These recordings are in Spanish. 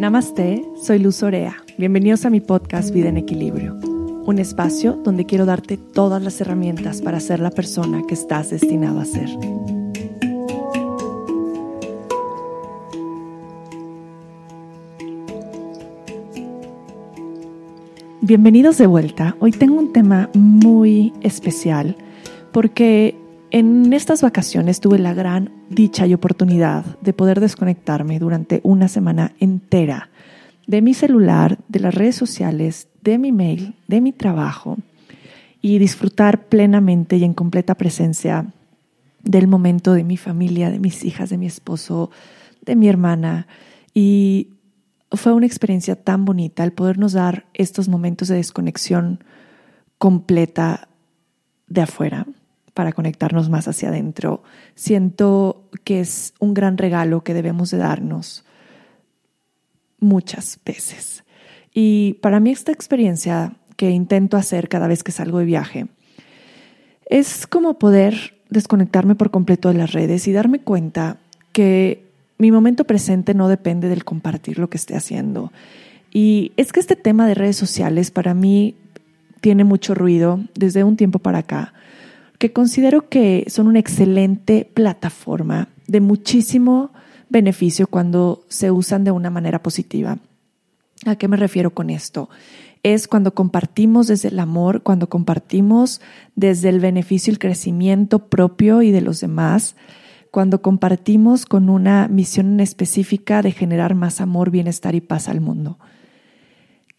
Namaste, soy Luz Orea. Bienvenidos a mi podcast Vida en Equilibrio, un espacio donde quiero darte todas las herramientas para ser la persona que estás destinado a ser. Bienvenidos de vuelta. Hoy tengo un tema muy especial porque en estas vacaciones tuve la gran dicha y oportunidad de poder desconectarme durante una semana entera de mi celular, de las redes sociales, de mi mail, de mi trabajo y disfrutar plenamente y en completa presencia del momento de mi familia, de mis hijas, de mi esposo, de mi hermana. Y fue una experiencia tan bonita el podernos dar estos momentos de desconexión completa de afuera para conectarnos más hacia adentro. Siento que es un gran regalo que debemos de darnos muchas veces. Y para mí esta experiencia que intento hacer cada vez que salgo de viaje es como poder desconectarme por completo de las redes y darme cuenta que mi momento presente no depende del compartir lo que esté haciendo. Y es que este tema de redes sociales para mí tiene mucho ruido desde un tiempo para acá que considero que son una excelente plataforma de muchísimo beneficio cuando se usan de una manera positiva. ¿A qué me refiero con esto? Es cuando compartimos desde el amor, cuando compartimos desde el beneficio y el crecimiento propio y de los demás, cuando compartimos con una misión específica de generar más amor, bienestar y paz al mundo.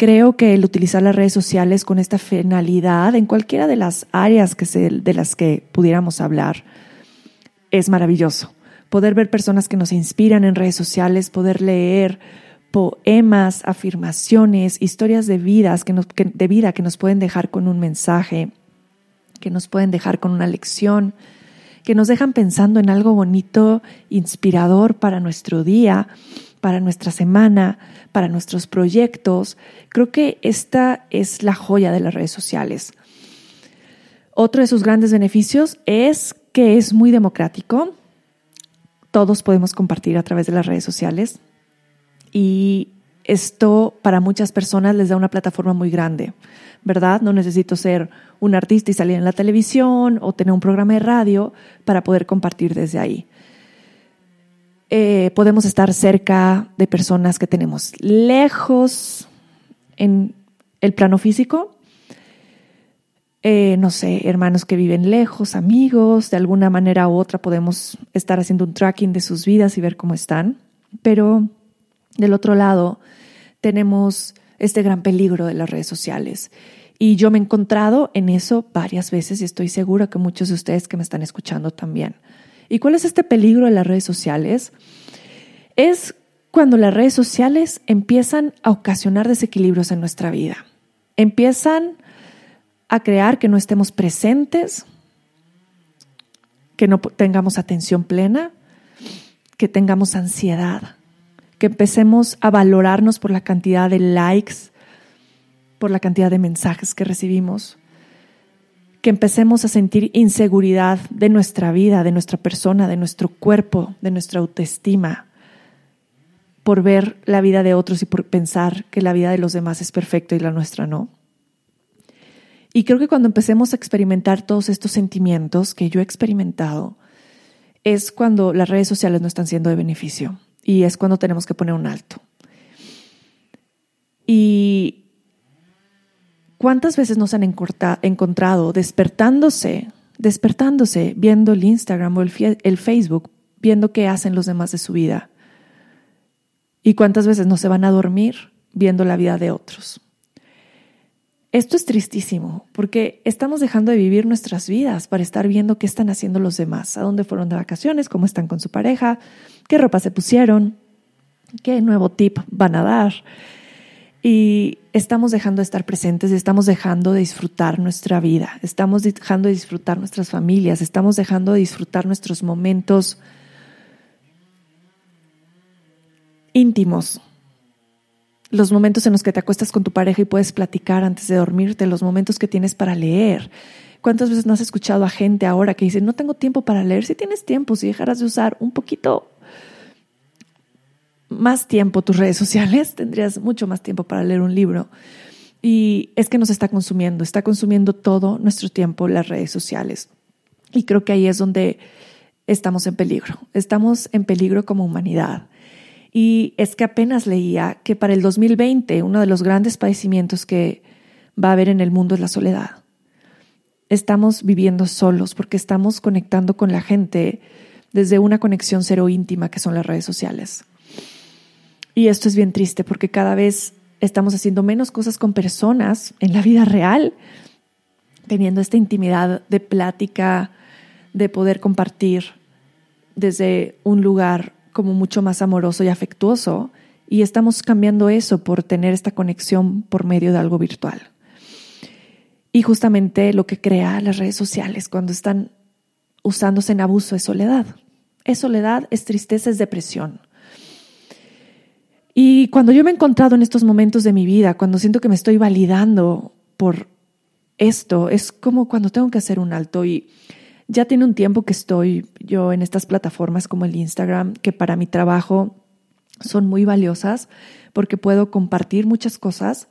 Creo que el utilizar las redes sociales con esta finalidad en cualquiera de las áreas que de las que pudiéramos hablar es maravilloso. Poder ver personas que nos inspiran en redes sociales, poder leer poemas, afirmaciones, historias de, vidas que de vida que nos pueden dejar con un mensaje, que nos pueden dejar con una lección, que nos dejan pensando en algo bonito, inspirador para nuestro día para nuestra semana, para nuestros proyectos. Creo que esta es la joya de las redes sociales. Otro de sus grandes beneficios es que es muy democrático. Todos podemos compartir a través de las redes sociales y esto para muchas personas les da una plataforma muy grande, ¿verdad? No necesito ser un artista y salir en la televisión o tener un programa de radio para poder compartir desde ahí. Eh, podemos estar cerca de personas que tenemos lejos en el plano físico. Eh, no sé, hermanos que viven lejos, amigos, de alguna manera u otra podemos estar haciendo un tracking de sus vidas y ver cómo están. Pero del otro lado tenemos este gran peligro de las redes sociales. Y yo me he encontrado en eso varias veces y estoy segura que muchos de ustedes que me están escuchando también. ¿Y cuál es este peligro de las redes sociales? Es cuando las redes sociales empiezan a ocasionar desequilibrios en nuestra vida. Empiezan a crear que no estemos presentes, que no tengamos atención plena, que tengamos ansiedad, que empecemos a valorarnos por la cantidad de likes, por la cantidad de mensajes que recibimos, que empecemos a sentir inseguridad de nuestra vida, de nuestra persona, de nuestro cuerpo, de nuestra autoestima, por ver la vida de otros y por pensar que la vida de los demás es perfecta y la nuestra no. Y creo que cuando empecemos a experimentar todos estos sentimientos que yo he experimentado, es cuando las redes sociales no están siendo de beneficio y es cuando tenemos que poner un alto. Y ¿Cuántas veces nos han encontrado despertándose, despertándose, viendo el Instagram o el, el Facebook, viendo qué hacen los demás de su vida? ¿Y cuántas veces no se van a dormir viendo la vida de otros? Esto es tristísimo porque estamos dejando de vivir nuestras vidas para estar viendo qué están haciendo los demás, a dónde fueron de vacaciones, cómo están con su pareja, qué ropa se pusieron, qué nuevo tip van a dar. Y estamos dejando de estar presentes, estamos dejando de disfrutar nuestra vida, estamos dejando de disfrutar nuestras familias, estamos dejando de disfrutar nuestros momentos íntimos, los momentos en los que te acuestas con tu pareja y puedes platicar antes de dormirte, los momentos que tienes para leer. ¿Cuántas veces no has escuchado a gente ahora que dice, no tengo tiempo para leer? Si tienes tiempo, si dejaras de usar un poquito más tiempo tus redes sociales, tendrías mucho más tiempo para leer un libro. Y es que nos está consumiendo, está consumiendo todo nuestro tiempo las redes sociales. Y creo que ahí es donde estamos en peligro. Estamos en peligro como humanidad. Y es que apenas leía que para el 2020 uno de los grandes padecimientos que va a haber en el mundo es la soledad. Estamos viviendo solos porque estamos conectando con la gente desde una conexión cero íntima que son las redes sociales. Y esto es bien triste porque cada vez estamos haciendo menos cosas con personas en la vida real, teniendo esta intimidad de plática, de poder compartir desde un lugar como mucho más amoroso y afectuoso. Y estamos cambiando eso por tener esta conexión por medio de algo virtual. Y justamente lo que crea las redes sociales cuando están usándose en abuso es soledad. Es soledad, es tristeza, es depresión. Y cuando yo me he encontrado en estos momentos de mi vida, cuando siento que me estoy validando por esto, es como cuando tengo que hacer un alto y ya tiene un tiempo que estoy yo en estas plataformas como el Instagram, que para mi trabajo son muy valiosas porque puedo compartir muchas cosas,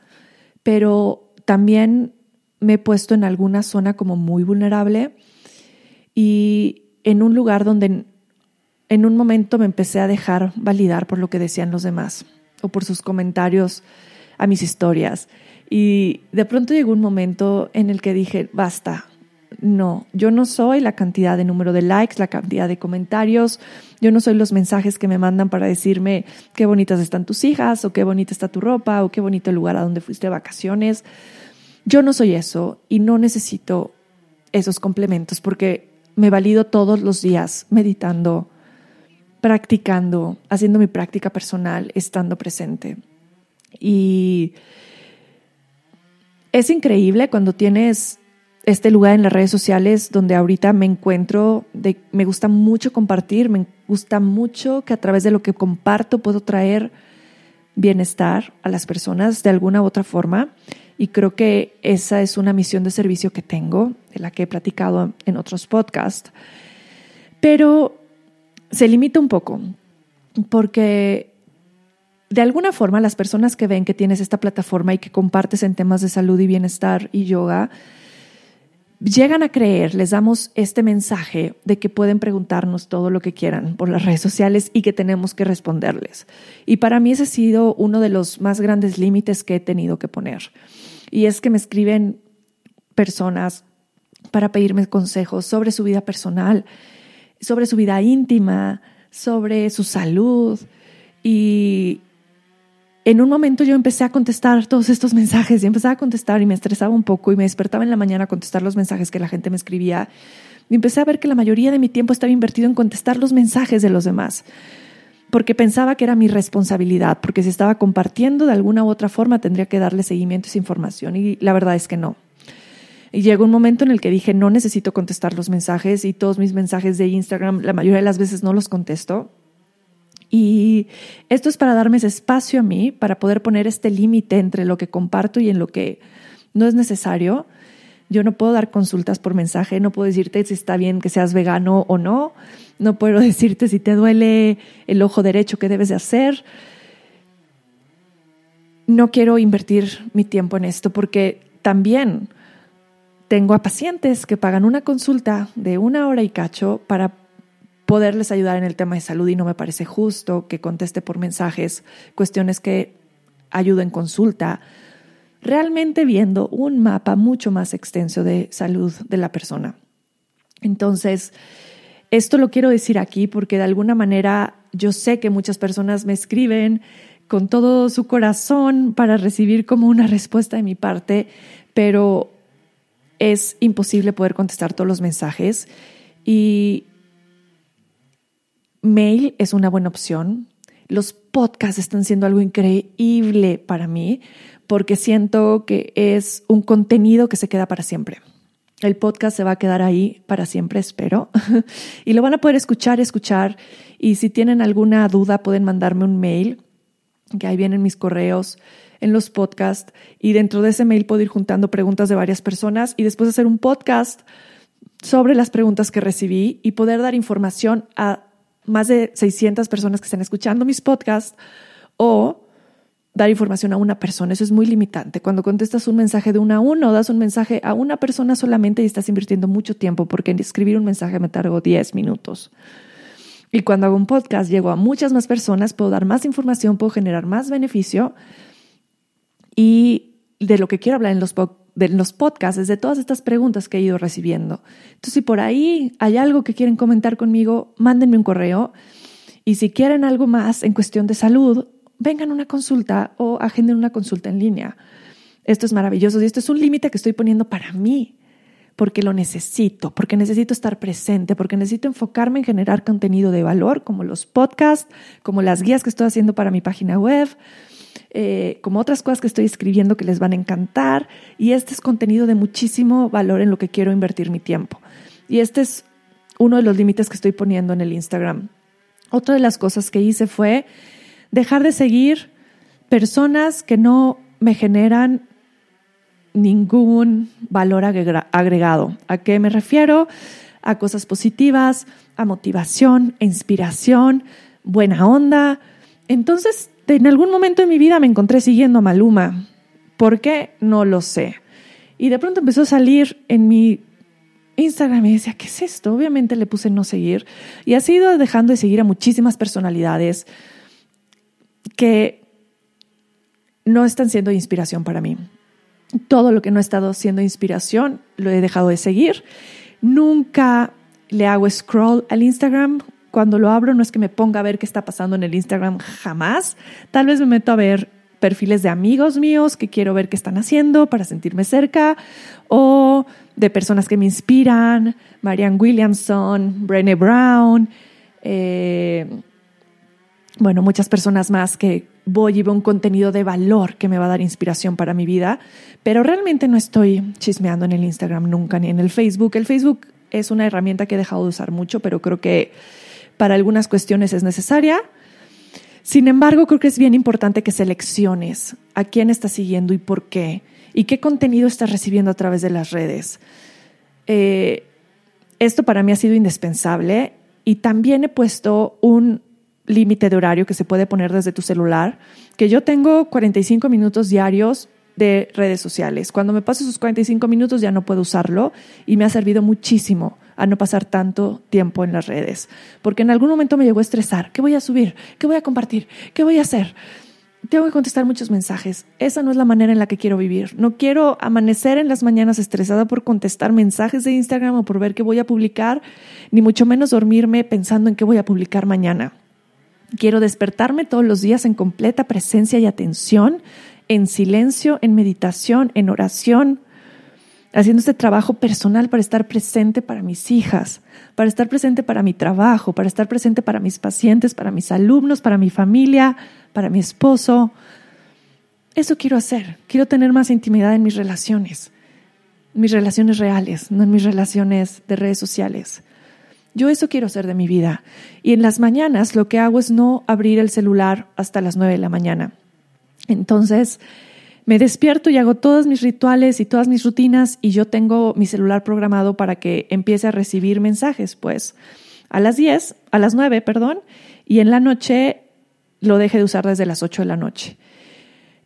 pero también me he puesto en alguna zona como muy vulnerable y en un lugar donde en un momento me empecé a dejar validar por lo que decían los demás o por sus comentarios a mis historias. Y de pronto llegó un momento en el que dije, basta, no, yo no soy la cantidad de número de likes, la cantidad de comentarios, yo no soy los mensajes que me mandan para decirme qué bonitas están tus hijas o qué bonita está tu ropa o qué bonito lugar a donde fuiste de vacaciones. Yo no soy eso y no necesito esos complementos porque me valido todos los días meditando, practicando, haciendo mi práctica personal, estando presente. Y es increíble cuando tienes este lugar en las redes sociales donde ahorita me encuentro, me gusta mucho compartir, me gusta mucho que a través de lo que comparto puedo traer bienestar a las personas de alguna u otra forma. Y creo que esa es una misión de servicio que tengo, de la que he platicado en otros podcasts. Pero se limita un poco, porque de alguna forma las personas que ven que tienes esta plataforma y que compartes en temas de salud y bienestar y yoga, llegan a creer, les damos este mensaje de que pueden preguntarnos todo lo que quieran por las redes sociales y que tenemos que responderles. Y para mí ese ha sido uno de los más grandes límites que he tenido que poner. Y es que me escriben personas para pedirme consejos sobre su vida personal sobre su vida íntima, sobre su salud. Y en un momento yo empecé a contestar todos estos mensajes y empezaba a contestar y me estresaba un poco y me despertaba en la mañana a contestar los mensajes que la gente me escribía. Y empecé a ver que la mayoría de mi tiempo estaba invertido en contestar los mensajes de los demás, porque pensaba que era mi responsabilidad, porque si estaba compartiendo de alguna u otra forma tendría que darle seguimiento a esa información y la verdad es que no. Y llegó un momento en el que dije, no necesito contestar los mensajes y todos mis mensajes de Instagram, la mayoría de las veces no los contesto. Y esto es para darme ese espacio a mí, para poder poner este límite entre lo que comparto y en lo que no es necesario. Yo no puedo dar consultas por mensaje, no puedo decirte si está bien que seas vegano o no, no puedo decirte si te duele el ojo derecho que debes de hacer. No quiero invertir mi tiempo en esto porque también tengo a pacientes que pagan una consulta de una hora y cacho para poderles ayudar en el tema de salud y no me parece justo que conteste por mensajes cuestiones que ayudo en consulta, realmente viendo un mapa mucho más extenso de salud de la persona. Entonces, esto lo quiero decir aquí porque de alguna manera yo sé que muchas personas me escriben con todo su corazón para recibir como una respuesta de mi parte, pero es imposible poder contestar todos los mensajes y mail es una buena opción. Los podcasts están siendo algo increíble para mí porque siento que es un contenido que se queda para siempre. El podcast se va a quedar ahí para siempre, espero. y lo van a poder escuchar, escuchar. Y si tienen alguna duda, pueden mandarme un mail, que ahí vienen mis correos en los podcasts y dentro de ese mail puedo ir juntando preguntas de varias personas y después hacer un podcast sobre las preguntas que recibí y poder dar información a más de 600 personas que están escuchando mis podcasts o dar información a una persona. Eso es muy limitante. Cuando contestas un mensaje de una a uno, das un mensaje a una persona solamente y estás invirtiendo mucho tiempo porque en escribir un mensaje me tardo 10 minutos. Y cuando hago un podcast, llego a muchas más personas, puedo dar más información, puedo generar más beneficio. Y de lo que quiero hablar en los, de los podcasts es de todas estas preguntas que he ido recibiendo. Entonces, si por ahí hay algo que quieren comentar conmigo, mándenme un correo. Y si quieren algo más en cuestión de salud, vengan a una consulta o agenden una consulta en línea. Esto es maravilloso y esto es un límite que estoy poniendo para mí, porque lo necesito, porque necesito estar presente, porque necesito enfocarme en generar contenido de valor, como los podcasts, como las guías que estoy haciendo para mi página web, eh, como otras cosas que estoy escribiendo que les van a encantar. Y este es contenido de muchísimo valor en lo que quiero invertir mi tiempo. Y este es uno de los límites que estoy poniendo en el Instagram. Otra de las cosas que hice fue dejar de seguir personas que no me generan ningún valor agregado. ¿A qué me refiero? A cosas positivas, a motivación, a inspiración, buena onda. Entonces, en algún momento de mi vida me encontré siguiendo a Maluma. ¿Por qué? No lo sé. Y de pronto empezó a salir en mi Instagram y decía, ¿qué es esto? Obviamente le puse no seguir. Y ha ido dejando de seguir a muchísimas personalidades que no están siendo inspiración para mí. Todo lo que no ha estado siendo inspiración lo he dejado de seguir. Nunca le hago scroll al Instagram. Cuando lo abro no es que me ponga a ver qué está pasando en el Instagram, jamás. Tal vez me meto a ver perfiles de amigos míos que quiero ver qué están haciendo para sentirme cerca o de personas que me inspiran, Marianne Williamson, Brené Brown, eh, bueno, muchas personas más que voy y veo un contenido de valor que me va a dar inspiración para mi vida, pero realmente no estoy chismeando en el Instagram nunca ni en el Facebook. El Facebook es una herramienta que he dejado de usar mucho, pero creo que para algunas cuestiones es necesaria. Sin embargo, creo que es bien importante que selecciones a quién estás siguiendo y por qué, y qué contenido estás recibiendo a través de las redes. Eh, esto para mí ha sido indispensable y también he puesto un límite de horario que se puede poner desde tu celular, que yo tengo 45 minutos diarios de redes sociales. Cuando me paso esos 45 minutos ya no puedo usarlo y me ha servido muchísimo a no pasar tanto tiempo en las redes, porque en algún momento me llegó a estresar, ¿qué voy a subir? ¿Qué voy a compartir? ¿Qué voy a hacer? Tengo que contestar muchos mensajes. Esa no es la manera en la que quiero vivir. No quiero amanecer en las mañanas estresada por contestar mensajes de Instagram o por ver qué voy a publicar, ni mucho menos dormirme pensando en qué voy a publicar mañana. Quiero despertarme todos los días en completa presencia y atención, en silencio, en meditación, en oración, haciendo este trabajo personal para estar presente para mis hijas, para estar presente para mi trabajo, para estar presente para mis pacientes, para mis alumnos, para mi familia, para mi esposo. Eso quiero hacer. Quiero tener más intimidad en mis relaciones, mis relaciones reales, no en mis relaciones de redes sociales. Yo eso quiero hacer de mi vida. Y en las mañanas lo que hago es no abrir el celular hasta las nueve de la mañana. Entonces, me despierto y hago todos mis rituales y todas mis rutinas y yo tengo mi celular programado para que empiece a recibir mensajes, pues a las 10, a las 9, perdón, y en la noche lo deje de usar desde las 8 de la noche.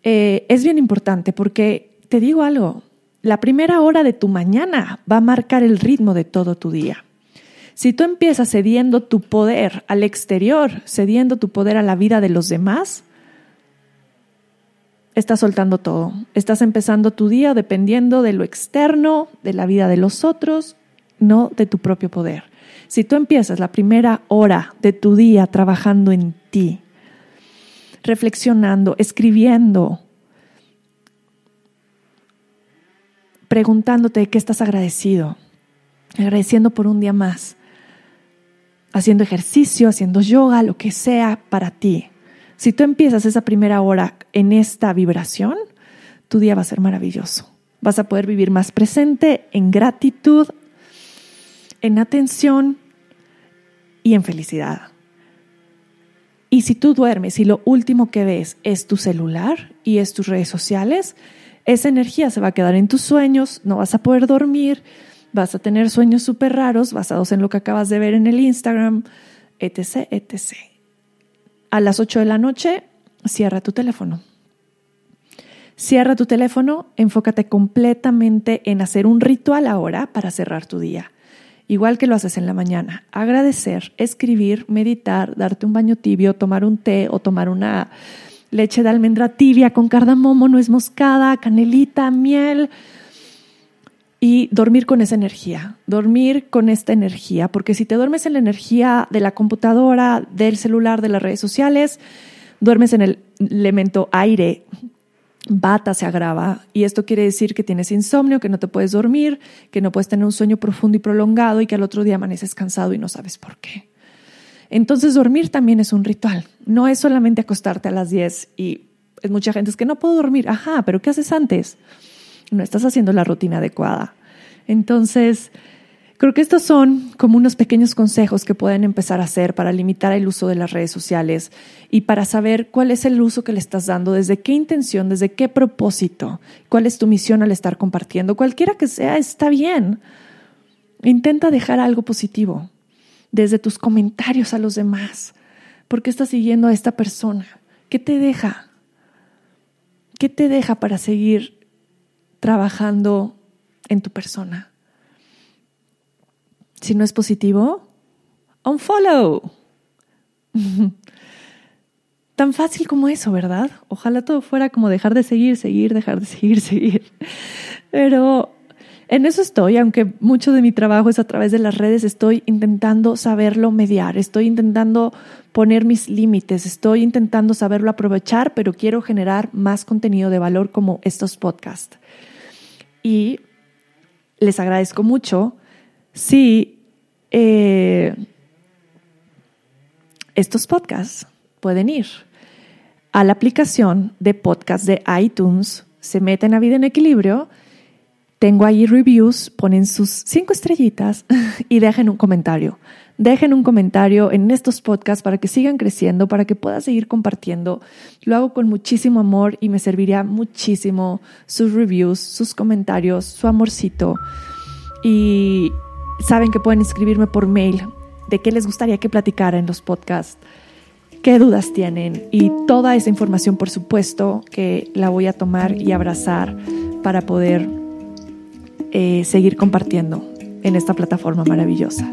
Eh, es bien importante porque te digo algo, la primera hora de tu mañana va a marcar el ritmo de todo tu día. Si tú empiezas cediendo tu poder al exterior, cediendo tu poder a la vida de los demás, estás soltando todo. Estás empezando tu día dependiendo de lo externo, de la vida de los otros, no de tu propio poder. Si tú empiezas la primera hora de tu día trabajando en ti, reflexionando, escribiendo, preguntándote de qué estás agradecido, agradeciendo por un día más, haciendo ejercicio, haciendo yoga, lo que sea para ti. Si tú empiezas esa primera hora en esta vibración, tu día va a ser maravilloso. Vas a poder vivir más presente, en gratitud, en atención y en felicidad. Y si tú duermes y lo último que ves es tu celular y es tus redes sociales, esa energía se va a quedar en tus sueños, no vas a poder dormir, vas a tener sueños súper raros basados en lo que acabas de ver en el Instagram, etc., etc. A las 8 de la noche, cierra tu teléfono. Cierra tu teléfono, enfócate completamente en hacer un ritual ahora para cerrar tu día. Igual que lo haces en la mañana. Agradecer, escribir, meditar, darte un baño tibio, tomar un té o tomar una leche de almendra tibia con cardamomo, nuez moscada, canelita, miel y dormir con esa energía, dormir con esta energía, porque si te duermes en la energía de la computadora, del celular, de las redes sociales, duermes en el elemento aire, bata se agrava y esto quiere decir que tienes insomnio, que no te puedes dormir, que no puedes tener un sueño profundo y prolongado y que al otro día amaneces cansado y no sabes por qué. Entonces dormir también es un ritual, no es solamente acostarte a las 10 y es mucha gente es que no puedo dormir, ajá, pero ¿qué haces antes? No estás haciendo la rutina adecuada. Entonces, Creo que estos son como unos pequeños consejos que pueden empezar a hacer para limitar el uso de las redes sociales y para saber cuál es el uso que le estás dando, desde qué intención, desde qué propósito, cuál es tu misión al estar compartiendo. Cualquiera que sea, está bien. Intenta dejar algo positivo desde tus comentarios a los demás. ¿Por qué estás siguiendo a esta persona? ¿Qué te deja? ¿Qué te deja para seguir trabajando en tu persona? Si no es positivo, unfollow. Tan fácil como eso, ¿verdad? Ojalá todo fuera como dejar de seguir, seguir, dejar de seguir, seguir. Pero en eso estoy, aunque mucho de mi trabajo es a través de las redes, estoy intentando saberlo mediar, estoy intentando poner mis límites, estoy intentando saberlo aprovechar, pero quiero generar más contenido de valor como estos podcasts. Y les agradezco mucho si eh, estos podcasts pueden ir a la aplicación de podcast de iTunes, se meten a Vida en Equilibrio, tengo ahí reviews, ponen sus cinco estrellitas y dejen un comentario. Dejen un comentario en estos podcasts para que sigan creciendo, para que pueda seguir compartiendo. Lo hago con muchísimo amor y me serviría muchísimo sus reviews, sus comentarios, su amorcito. Y, saben que pueden escribirme por mail de qué les gustaría que platicara en los podcasts, qué dudas tienen y toda esa información, por supuesto, que la voy a tomar y abrazar para poder eh, seguir compartiendo en esta plataforma maravillosa.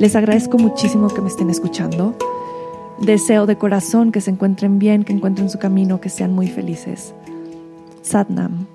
Les agradezco muchísimo que me estén escuchando. Deseo de corazón que se encuentren bien, que encuentren su camino, que sean muy felices. Satnam.